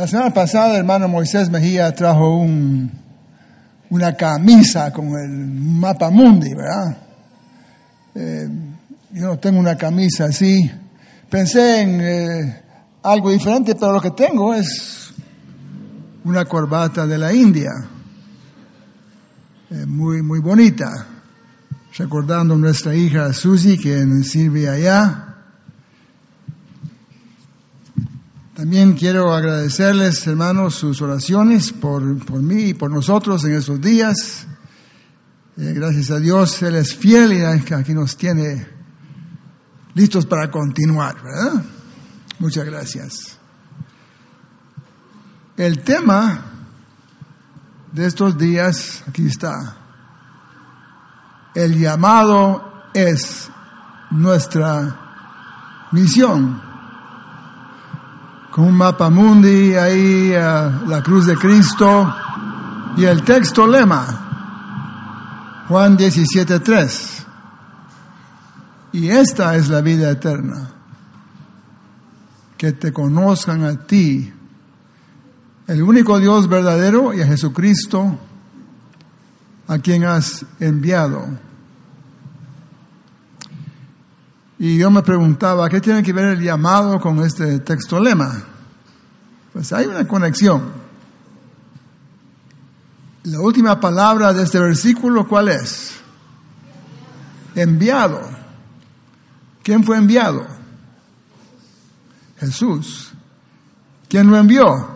La semana pasada, el hermano Moisés Mejía trajo un, una camisa con el mapa mundi, ¿verdad? Eh, yo no tengo una camisa así. Pensé en eh, algo diferente, pero lo que tengo es una corbata de la India, eh, muy, muy bonita, recordando a nuestra hija Susie, que sirve allá. También quiero agradecerles, hermanos, sus oraciones por, por mí y por nosotros en estos días. Eh, gracias a Dios, Él es fiel y aquí nos tiene listos para continuar, ¿verdad? Muchas gracias. El tema de estos días, aquí está. El llamado es nuestra misión con un mapa mundi ahí, la cruz de Cristo y el texto lema, Juan 17.3. Y esta es la vida eterna, que te conozcan a ti, el único Dios verdadero y a Jesucristo, a quien has enviado. Y yo me preguntaba, ¿qué tiene que ver el llamado con este texto lema? Pues hay una conexión. La última palabra de este versículo, ¿cuál es? Enviado. ¿Quién fue enviado? Jesús. ¿Quién lo envió?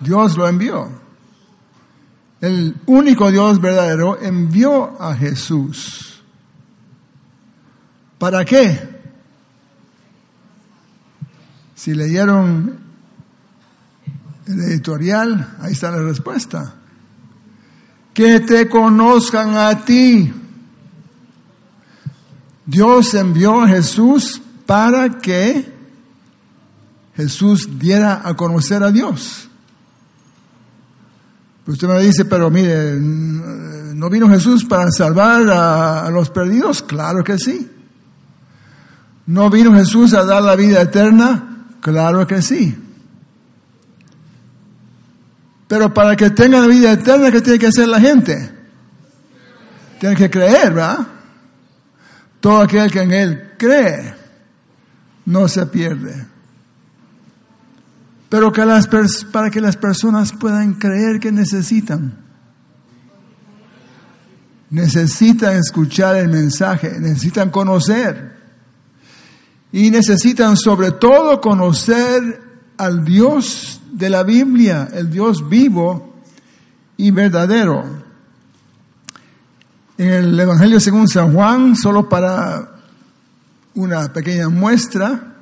Dios lo envió. El único Dios verdadero envió a Jesús. ¿Para qué? Si leyeron el editorial, ahí está la respuesta. Que te conozcan a ti. Dios envió a Jesús para que Jesús diera a conocer a Dios. Usted me dice, pero mire, ¿no vino Jesús para salvar a, a los perdidos? Claro que sí. ¿No vino Jesús a dar la vida eterna? Claro que sí. Pero para que tenga la vida eterna, ¿qué tiene que hacer la gente? Tiene que creer, ¿verdad? Todo aquel que en Él cree no se pierde. Pero que las para que las personas puedan creer que necesitan. Necesitan escuchar el mensaje, necesitan conocer. Y necesitan sobre todo conocer al Dios de la Biblia, el Dios vivo y verdadero. En el Evangelio según San Juan, solo para una pequeña muestra,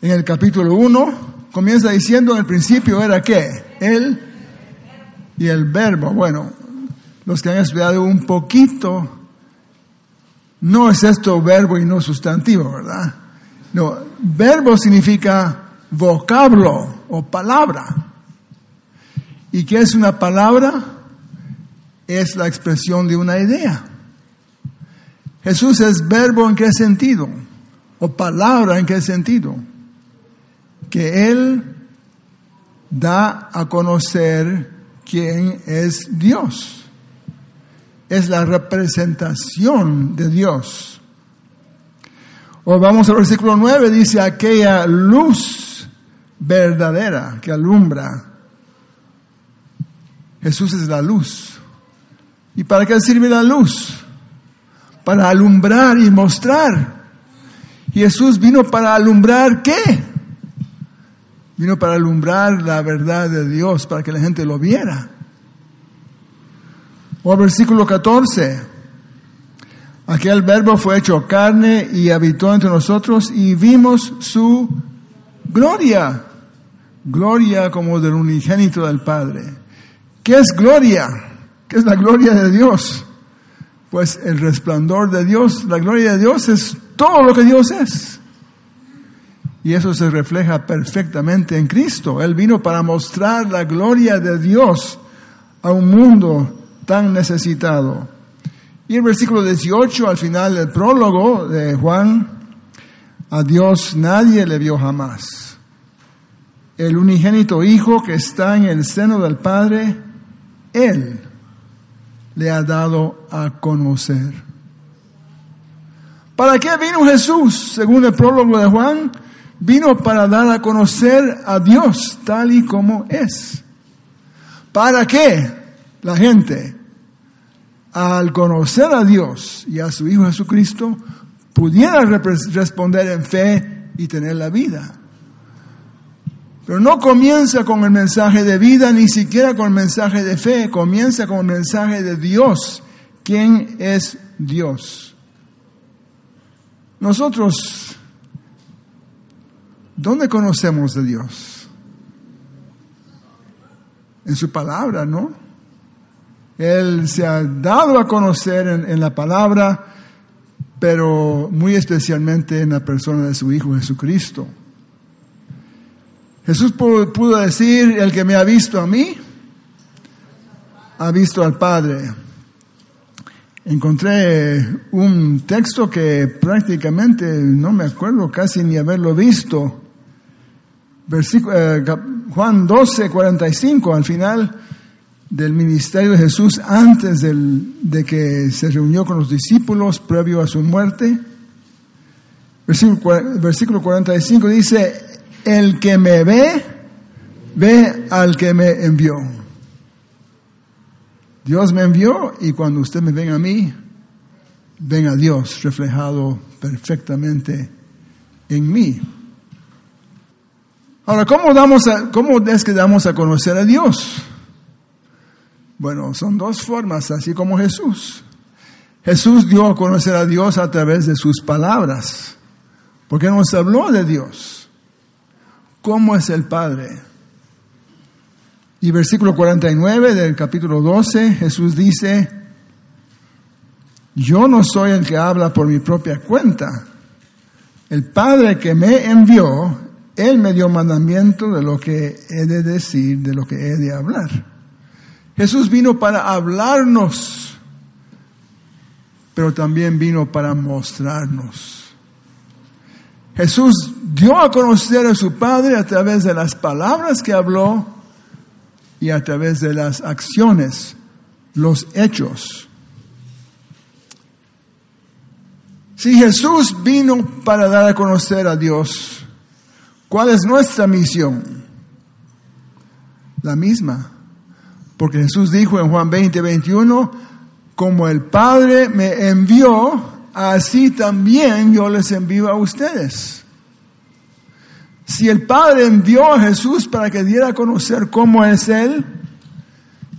en el capítulo 1, comienza diciendo en el principio era qué? Él y el verbo. Bueno, los que han estudiado un poquito no es esto verbo y no sustantivo, ¿verdad? No, verbo significa vocablo o palabra. ¿Y qué es una palabra? Es la expresión de una idea. Jesús es verbo en qué sentido? O palabra en qué sentido? Que Él da a conocer quién es Dios es la representación de Dios. O vamos al versículo 9, dice aquella luz verdadera que alumbra. Jesús es la luz. ¿Y para qué sirve la luz? Para alumbrar y mostrar. Jesús vino para alumbrar qué? Vino para alumbrar la verdad de Dios, para que la gente lo viera. O versículo 14. Aquel verbo fue hecho carne y habitó entre nosotros y vimos su gloria. Gloria como del unigénito del Padre. ¿Qué es gloria? ¿Qué es la gloria de Dios? Pues el resplandor de Dios, la gloria de Dios es todo lo que Dios es. Y eso se refleja perfectamente en Cristo. Él vino para mostrar la gloria de Dios a un mundo tan necesitado. Y el versículo 18, al final del prólogo de Juan, a Dios nadie le vio jamás. El unigénito Hijo que está en el seno del Padre, Él le ha dado a conocer. ¿Para qué vino Jesús? Según el prólogo de Juan, vino para dar a conocer a Dios tal y como es. ¿Para qué la gente, al conocer a Dios y a su Hijo Jesucristo, pudiera responder en fe y tener la vida? Pero no comienza con el mensaje de vida, ni siquiera con el mensaje de fe, comienza con el mensaje de Dios. ¿Quién es Dios? Nosotros, ¿dónde conocemos de Dios? En su palabra, ¿no? Él se ha dado a conocer en, en la palabra, pero muy especialmente en la persona de su Hijo Jesucristo. Jesús pudo decir, el que me ha visto a mí, ha visto al Padre. Encontré un texto que prácticamente no me acuerdo casi ni haberlo visto. Versículo, eh, Juan 12, 45, al final del ministerio de Jesús, antes de que se reunió con los discípulos previo a su muerte. Versículo, versículo 45 dice, el que me ve, ve al que me envió. Dios me envió y cuando usted me ven a mí, ven a Dios reflejado perfectamente en mí. Ahora, ¿cómo, damos ¿cómo es que damos a conocer a Dios? Bueno, son dos formas, así como Jesús. Jesús dio a conocer a Dios a través de sus palabras, porque nos habló de Dios cómo es el Padre. Y versículo 49 del capítulo 12, Jesús dice, yo no soy el que habla por mi propia cuenta. El Padre que me envió, Él me dio mandamiento de lo que he de decir, de lo que he de hablar. Jesús vino para hablarnos, pero también vino para mostrarnos. Jesús dio a conocer a su Padre a través de las palabras que habló y a través de las acciones, los hechos. Si Jesús vino para dar a conocer a Dios, ¿cuál es nuestra misión? La misma. Porque Jesús dijo en Juan 20, 21, como el Padre me envió, así también yo les envío a ustedes. Si el Padre envió a Jesús para que diera a conocer cómo es Él,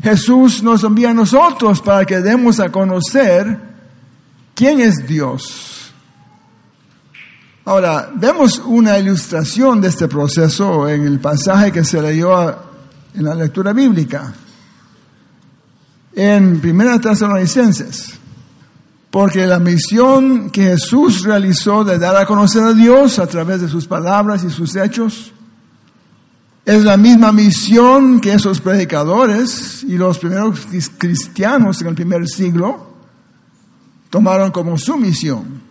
Jesús nos envía a nosotros para que demos a conocer quién es Dios. Ahora, vemos una ilustración de este proceso en el pasaje que se leyó en la lectura bíblica, en Primera Tesalonicenses. Porque la misión que Jesús realizó de dar a conocer a Dios a través de sus palabras y sus hechos es la misma misión que esos predicadores y los primeros cristianos en el primer siglo tomaron como su misión.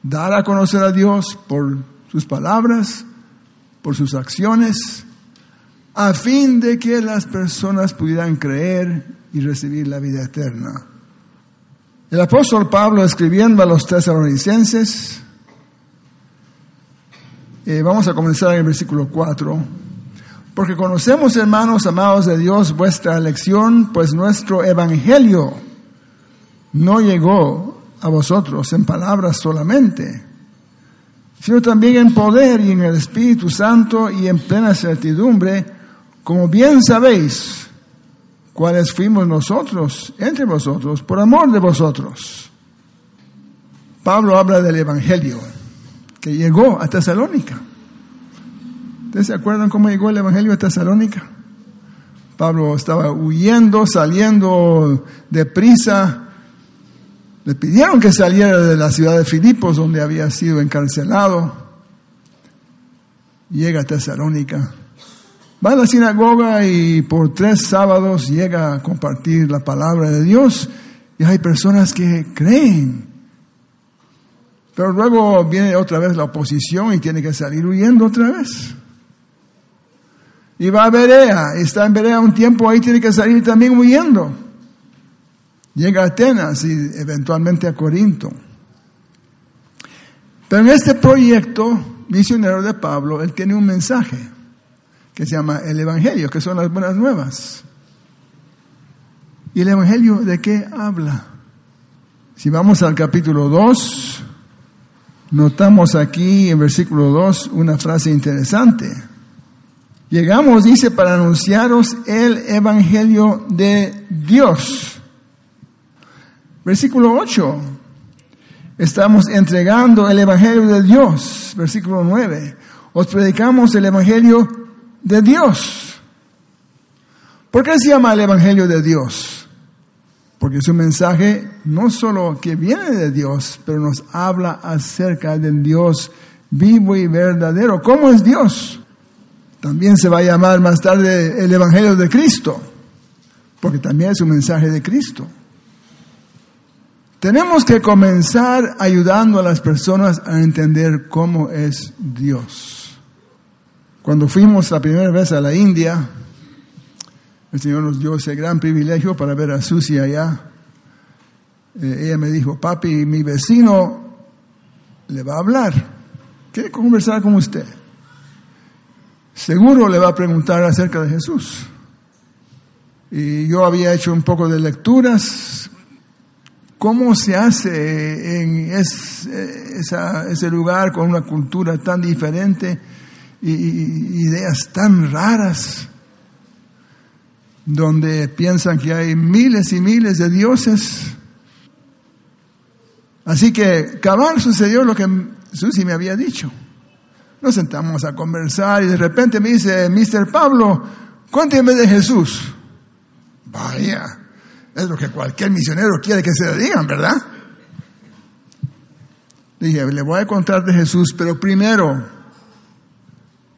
Dar a conocer a Dios por sus palabras, por sus acciones, a fin de que las personas pudieran creer y recibir la vida eterna. El apóstol Pablo escribiendo a los tesalonicenses, eh, vamos a comenzar en el versículo 4, porque conocemos, hermanos amados de Dios, vuestra elección, pues nuestro evangelio no llegó a vosotros en palabras solamente, sino también en poder y en el Espíritu Santo y en plena certidumbre, como bien sabéis cuáles fuimos nosotros entre vosotros por amor de vosotros. Pablo habla del Evangelio que llegó a Tesalónica. ¿Ustedes se acuerdan cómo llegó el Evangelio a Tesalónica? Pablo estaba huyendo, saliendo deprisa. Le pidieron que saliera de la ciudad de Filipos, donde había sido encarcelado. Llega a Tesalónica Va a la sinagoga y por tres sábados llega a compartir la palabra de Dios y hay personas que creen. Pero luego viene otra vez la oposición y tiene que salir huyendo otra vez. y va a Berea, está en Berea un tiempo, ahí tiene que salir también huyendo. Llega a Atenas y eventualmente a Corinto. Pero en este proyecto misionero de Pablo, él tiene un mensaje que se llama el Evangelio, que son las buenas nuevas. ¿Y el Evangelio de qué habla? Si vamos al capítulo 2, notamos aquí en versículo 2 una frase interesante. Llegamos, dice, para anunciaros el Evangelio de Dios. Versículo 8. Estamos entregando el Evangelio de Dios. Versículo 9. Os predicamos el Evangelio de Dios. ¿Por qué se llama el Evangelio de Dios? Porque es un mensaje no solo que viene de Dios, pero nos habla acerca del Dios vivo y verdadero. ¿Cómo es Dios? También se va a llamar más tarde el Evangelio de Cristo, porque también es un mensaje de Cristo. Tenemos que comenzar ayudando a las personas a entender cómo es Dios. Cuando fuimos la primera vez a la India, el Señor nos dio ese gran privilegio para ver a Susi allá. Eh, ella me dijo, papi, mi vecino le va a hablar, quiere conversar con usted seguro le va a preguntar acerca de Jesús. Y yo había hecho un poco de lecturas, cómo se hace en ese lugar con una cultura tan diferente ideas tan raras, donde piensan que hay miles y miles de dioses. Así que cabal sucedió lo que Susi me había dicho. Nos sentamos a conversar y de repente me dice, Mr. Pablo, cuénteme de Jesús. Vaya, es lo que cualquier misionero quiere que se le digan, ¿verdad? Dije, le voy a contar de Jesús, pero primero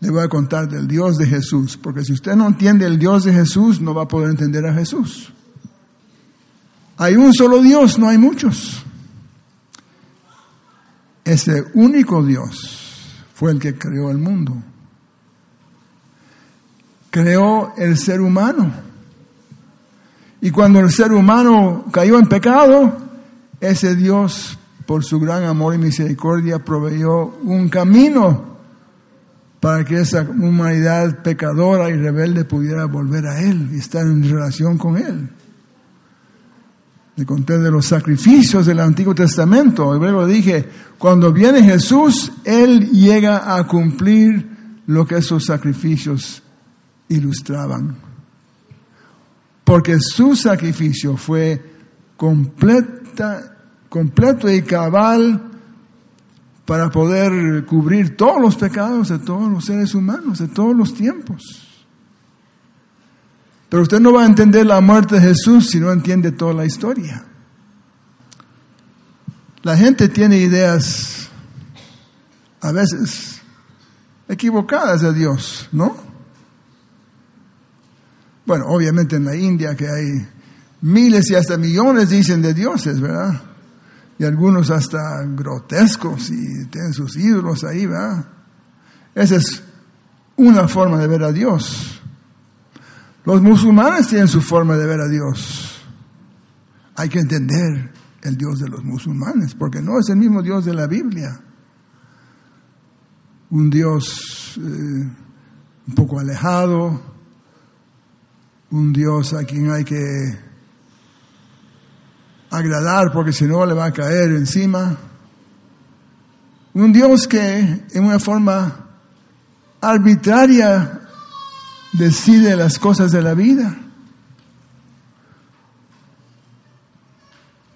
le voy a contar del Dios de Jesús, porque si usted no entiende el Dios de Jesús, no va a poder entender a Jesús. Hay un solo Dios, no hay muchos. Ese único Dios fue el que creó el mundo. Creó el ser humano. Y cuando el ser humano cayó en pecado, ese Dios, por su gran amor y misericordia, proveyó un camino para que esa humanidad pecadora y rebelde pudiera volver a Él y estar en relación con Él. Le conté de los sacrificios del Antiguo Testamento. Luego dije, cuando viene Jesús, Él llega a cumplir lo que esos sacrificios ilustraban. Porque su sacrificio fue completa, completo y cabal para poder cubrir todos los pecados de todos los seres humanos, de todos los tiempos. Pero usted no va a entender la muerte de Jesús si no entiende toda la historia. La gente tiene ideas a veces equivocadas de Dios, ¿no? Bueno, obviamente en la India que hay miles y hasta millones dicen de dioses, ¿verdad? Y algunos hasta grotescos y tienen sus ídolos ahí, ¿verdad? Esa es una forma de ver a Dios. Los musulmanes tienen su forma de ver a Dios. Hay que entender el Dios de los musulmanes, porque no es el mismo Dios de la Biblia. Un Dios eh, un poco alejado, un Dios a quien hay que agradar porque si no le va a caer encima. Un Dios que en una forma arbitraria decide las cosas de la vida.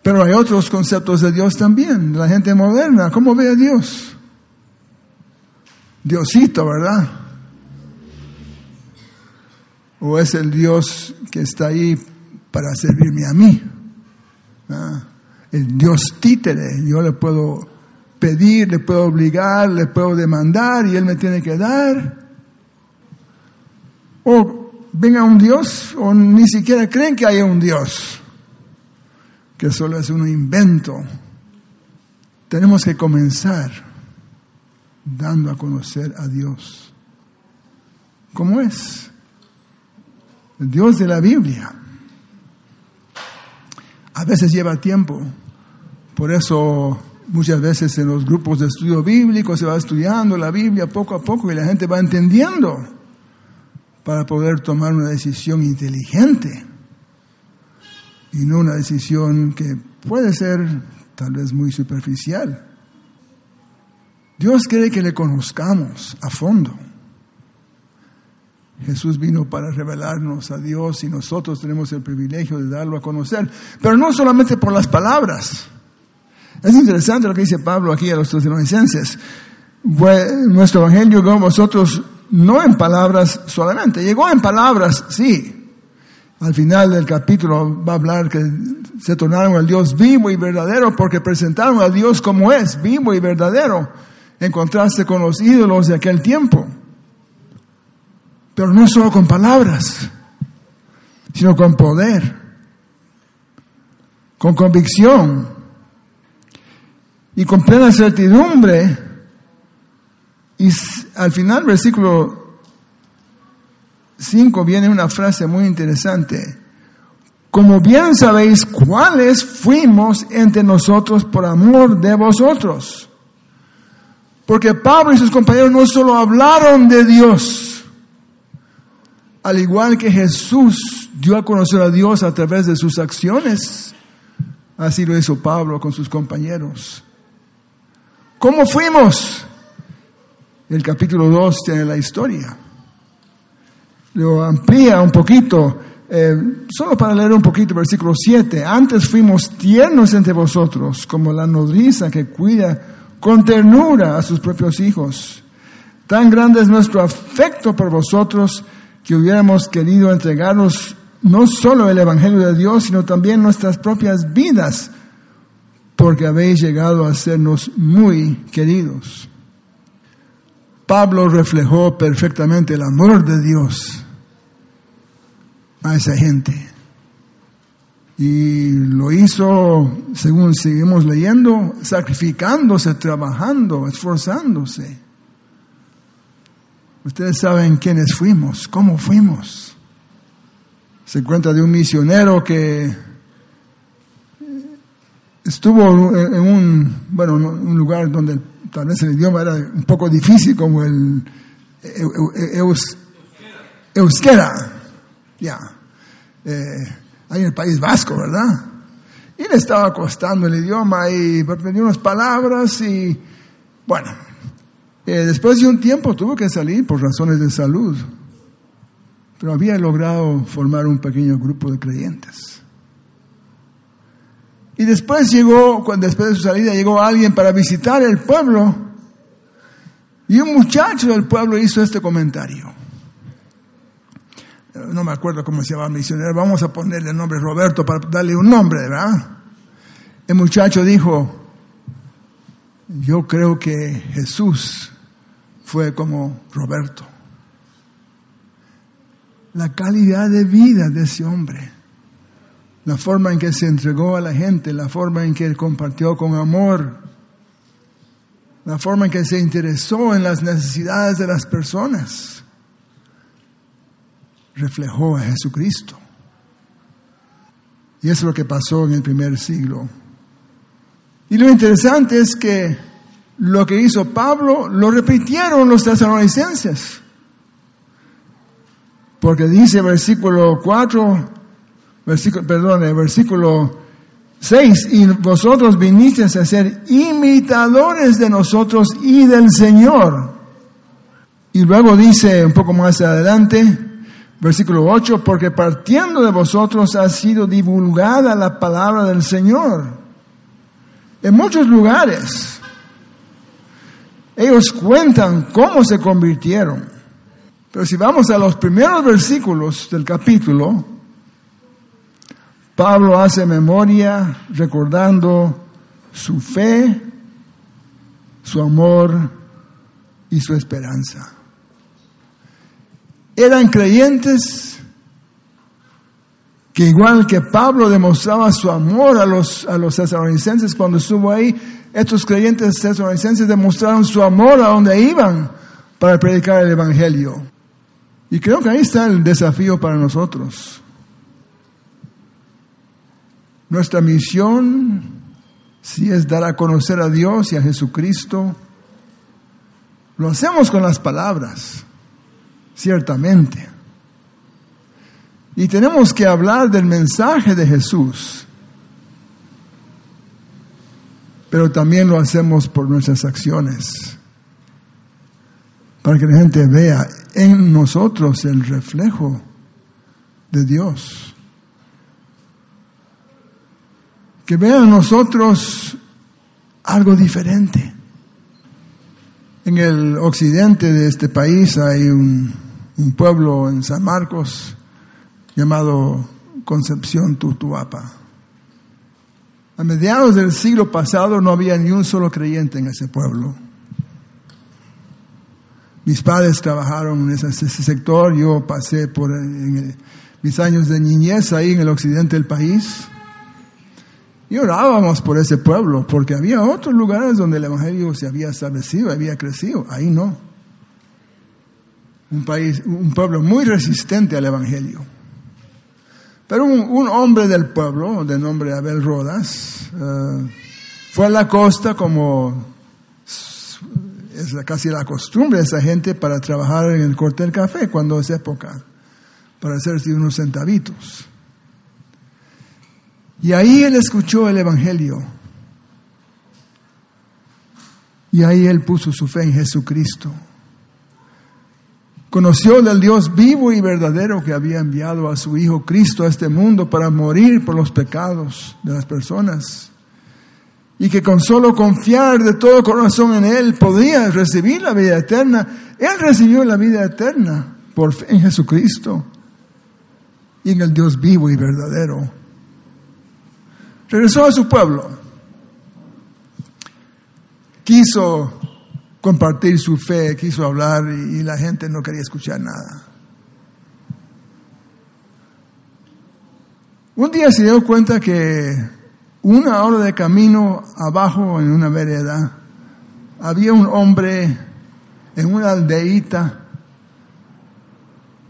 Pero hay otros conceptos de Dios también. La gente moderna, ¿cómo ve a Dios? Diosito, ¿verdad? ¿O es el Dios que está ahí para servirme a mí? ¿Ah? El Dios títere. Yo le puedo pedir, le puedo obligar, le puedo demandar y Él me tiene que dar o venga un Dios o ni siquiera creen que haya un Dios, que solo es un invento. Tenemos que comenzar dando a conocer a Dios. ¿Cómo es? el Dios de la Biblia. A veces lleva tiempo, por eso muchas veces en los grupos de estudio bíblico se va estudiando la Biblia poco a poco y la gente va entendiendo para poder tomar una decisión inteligente y no una decisión que puede ser tal vez muy superficial. Dios quiere que le conozcamos a fondo. Jesús vino para revelarnos a Dios y nosotros tenemos el privilegio de darlo a conocer, pero no solamente por las palabras. Es interesante lo que dice Pablo aquí a los tesalonicenses. Nuestro evangelio llegó a vosotros no en palabras solamente, llegó en palabras, sí. Al final del capítulo va a hablar que se tornaron al Dios vivo y verdadero porque presentaron a Dios como es, vivo y verdadero, en contraste con los ídolos de aquel tiempo. Pero no solo con palabras, sino con poder, con convicción y con plena certidumbre. Y al final, versículo 5, viene una frase muy interesante. Como bien sabéis cuáles fuimos entre nosotros por amor de vosotros. Porque Pablo y sus compañeros no solo hablaron de Dios, al igual que Jesús dio a conocer a Dios a través de sus acciones, así lo hizo Pablo con sus compañeros. ¿Cómo fuimos? El capítulo 2 tiene la historia. Lo amplía un poquito, eh, solo para leer un poquito, versículo 7. Antes fuimos tiernos entre vosotros, como la nodriza que cuida con ternura a sus propios hijos. Tan grande es nuestro afecto por vosotros que hubiéramos querido entregarnos no solo el Evangelio de Dios, sino también nuestras propias vidas, porque habéis llegado a sernos muy queridos. Pablo reflejó perfectamente el amor de Dios a esa gente. Y lo hizo, según seguimos leyendo, sacrificándose, trabajando, esforzándose. Ustedes saben quiénes fuimos, cómo fuimos. Se cuenta de un misionero que estuvo en un, bueno, un lugar donde tal vez el idioma era un poco difícil, como el euskera, ya, eh, ahí en el País Vasco, ¿verdad? Y le estaba costando el idioma y aprendió unas palabras y, bueno, eh, después de un tiempo tuvo que salir por razones de salud, pero había logrado formar un pequeño grupo de creyentes. Y después llegó, después de su salida, llegó alguien para visitar el pueblo y un muchacho del pueblo hizo este comentario. No me acuerdo cómo se llama el misionero, vamos a ponerle el nombre Roberto para darle un nombre, ¿verdad? El muchacho dijo, yo creo que Jesús fue como Roberto. La calidad de vida de ese hombre, la forma en que se entregó a la gente, la forma en que compartió con amor, la forma en que se interesó en las necesidades de las personas, reflejó a Jesucristo. Y es lo que pasó en el primer siglo. Y lo interesante es que lo que hizo Pablo lo repitieron los tesalonicenses. Porque dice versículo 4, versículo, perdón, versículo 6, y vosotros vinisteis a ser imitadores de nosotros y del Señor. Y luego dice un poco más adelante, versículo 8, porque partiendo de vosotros ha sido divulgada la palabra del Señor. En muchos lugares ellos cuentan cómo se convirtieron. Pero si vamos a los primeros versículos del capítulo, Pablo hace memoria recordando su fe, su amor y su esperanza. Eran creyentes que igual que Pablo demostraba su amor a los, a los cuando estuvo ahí, estos creyentes tesalonicenses demostraron su amor a donde iban para predicar el Evangelio. Y creo que ahí está el desafío para nosotros. Nuestra misión, si es dar a conocer a Dios y a Jesucristo, lo hacemos con las palabras, ciertamente. Y tenemos que hablar del mensaje de Jesús, pero también lo hacemos por nuestras acciones, para que la gente vea en nosotros el reflejo de Dios. que vean nosotros algo diferente. En el occidente de este país hay un, pueblo en San Marcos llamado Concepción Tutuapa. A mediados del siglo pasado no había ni un solo creyente en ese pueblo. Mis padres trabajaron en ese, sector, yo pasé por mis años de niñez ahí en el occidente del país. Y orábamos por ese pueblo, porque había otros lugares donde el Evangelio se había establecido, había crecido. Ahí no. Un país, un pueblo muy resistente al Evangelio. Pero un, hombre del pueblo, de nombre Abel Rodas, eh, fue a la costa como es casi la costumbre de esa gente para trabajar en el corte del café cuando es época, para hacerse unos centavitos. Y ahí él escuchó el Evangelio. Y ahí él puso su fe en Jesucristo. Conoció del Dios vivo y verdadero que había enviado a su Hijo Cristo a este mundo para morir por los pecados de las personas. Y que con solo confiar de todo corazón en Él podía recibir la vida eterna. Él recibió la vida eterna por fe en Jesucristo y en el Dios vivo y verdadero. Regresó a su pueblo. Quiso compartir su fe, quiso hablar y, la gente no quería escuchar nada. Un día se dio cuenta que una hora de camino abajo en una vereda había un hombre en una aldeíta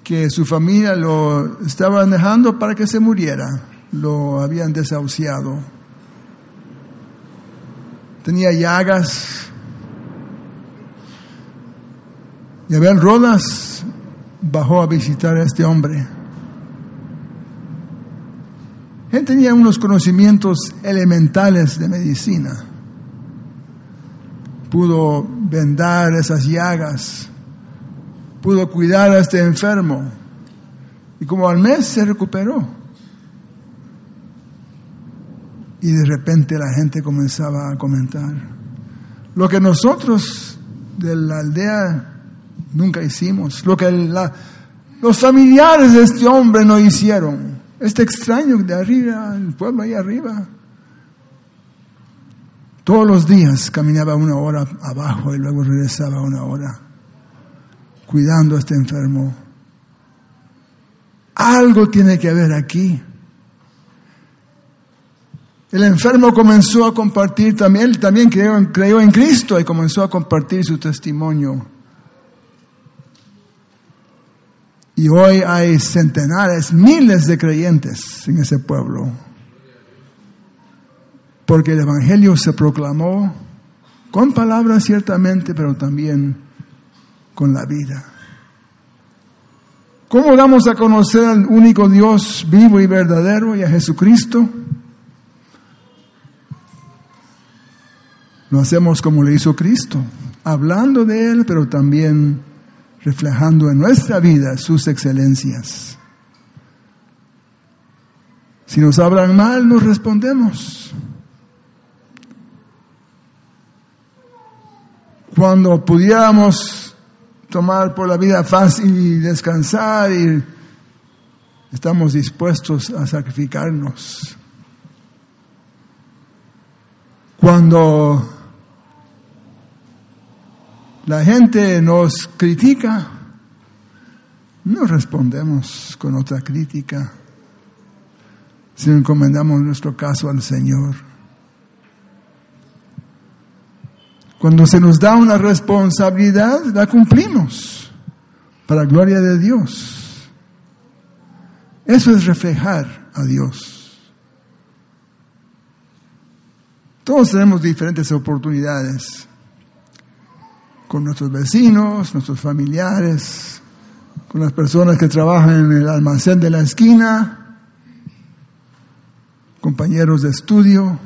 que su familia lo estaba dejando para que se muriera lo habían desahuciado. Tenía llagas. Y Abel Rodas bajó a visitar a este hombre. Él tenía unos conocimientos elementales de medicina. Pudo vendar esas llagas. Pudo cuidar a este enfermo. Y como al mes se recuperó. Y de repente la gente comenzaba a comentar. Lo que nosotros de la aldea nunca hicimos, lo que los familiares de este hombre no hicieron. Este extraño de arriba, el pueblo ahí arriba. Todos los días caminaba una hora abajo y luego regresaba una hora cuidando a este enfermo. Algo tiene que haber aquí. El enfermo comenzó a compartir también, también creyó en Cristo y comenzó a compartir su testimonio. Y hoy hay centenares, miles de creyentes en ese pueblo. Porque el Evangelio se proclamó con palabras ciertamente, pero también con la vida. ¿Cómo damos a conocer al único Dios vivo y verdadero y a Jesucristo? Lo hacemos como le hizo Cristo, hablando de Él, pero también reflejando en nuestra vida sus excelencias. Si nos hablan mal, nos respondemos. Cuando pudiéramos tomar por la vida fácil y descansar, y estamos dispuestos a sacrificarnos. Cuando la gente nos critica, no respondemos con otra crítica, sino encomendamos nuestro caso al Señor. Cuando se nos da una responsabilidad, la cumplimos. para gloria de Dios. Eso es reflejar a Dios. Todos tenemos diferentes oportunidades con nuestros vecinos, nuestros familiares, con las personas que trabajan en el almacén de la esquina, compañeros de estudio.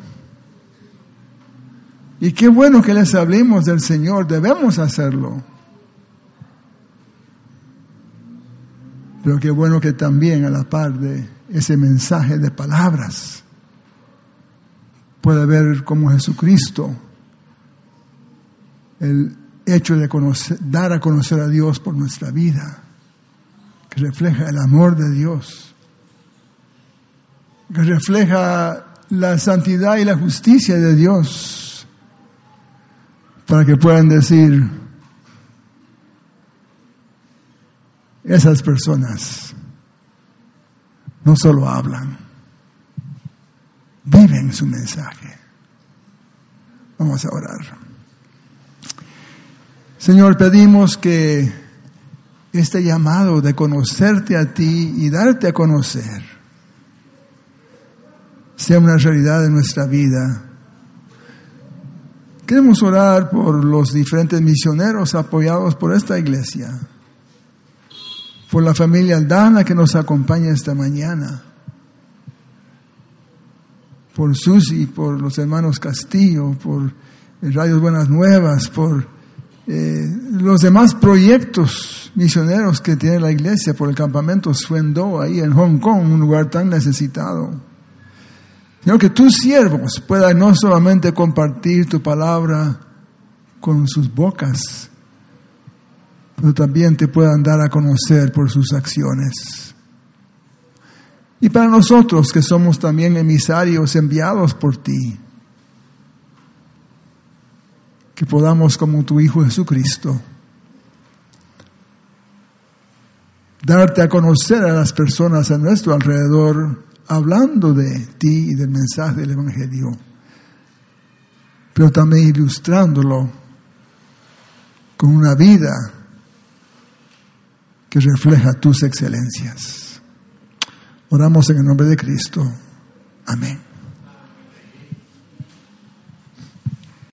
Y qué bueno que les hablemos del Señor, debemos hacerlo. Pero qué bueno que también a la par de ese mensaje de palabras pueda ver como Jesucristo el hecho de dar a conocer a Dios por nuestra vida, que refleja el amor de Dios, que refleja la santidad y la justicia de Dios, para que puedan decir, esas personas no solo hablan, viven su mensaje. Vamos a orar. Señor, pedimos que este llamado de conocerte a ti y darte a conocer sea una realidad de nuestra vida. Queremos orar por los diferentes misioneros apoyados por esta iglesia, por la familia Aldana que nos acompaña esta mañana, por Susi, por los hermanos Castillo, por Radios Buenas Nuevas, por eh, los demás proyectos misioneros que tiene la iglesia por el campamento Suendo ahí en Hong Kong, un lugar tan necesitado. Señor, que tus siervos puedan no solamente compartir tu palabra con sus bocas, pero también te puedan dar a conocer por sus acciones. Y para nosotros que somos también emisarios enviados por ti, que podamos, como tu Hijo Jesucristo, darte a conocer a las personas a nuestro alrededor, hablando de ti y del mensaje del Evangelio, pero también ilustrándolo con una vida que refleja tus excelencias. Oramos en el nombre de Cristo. Amén.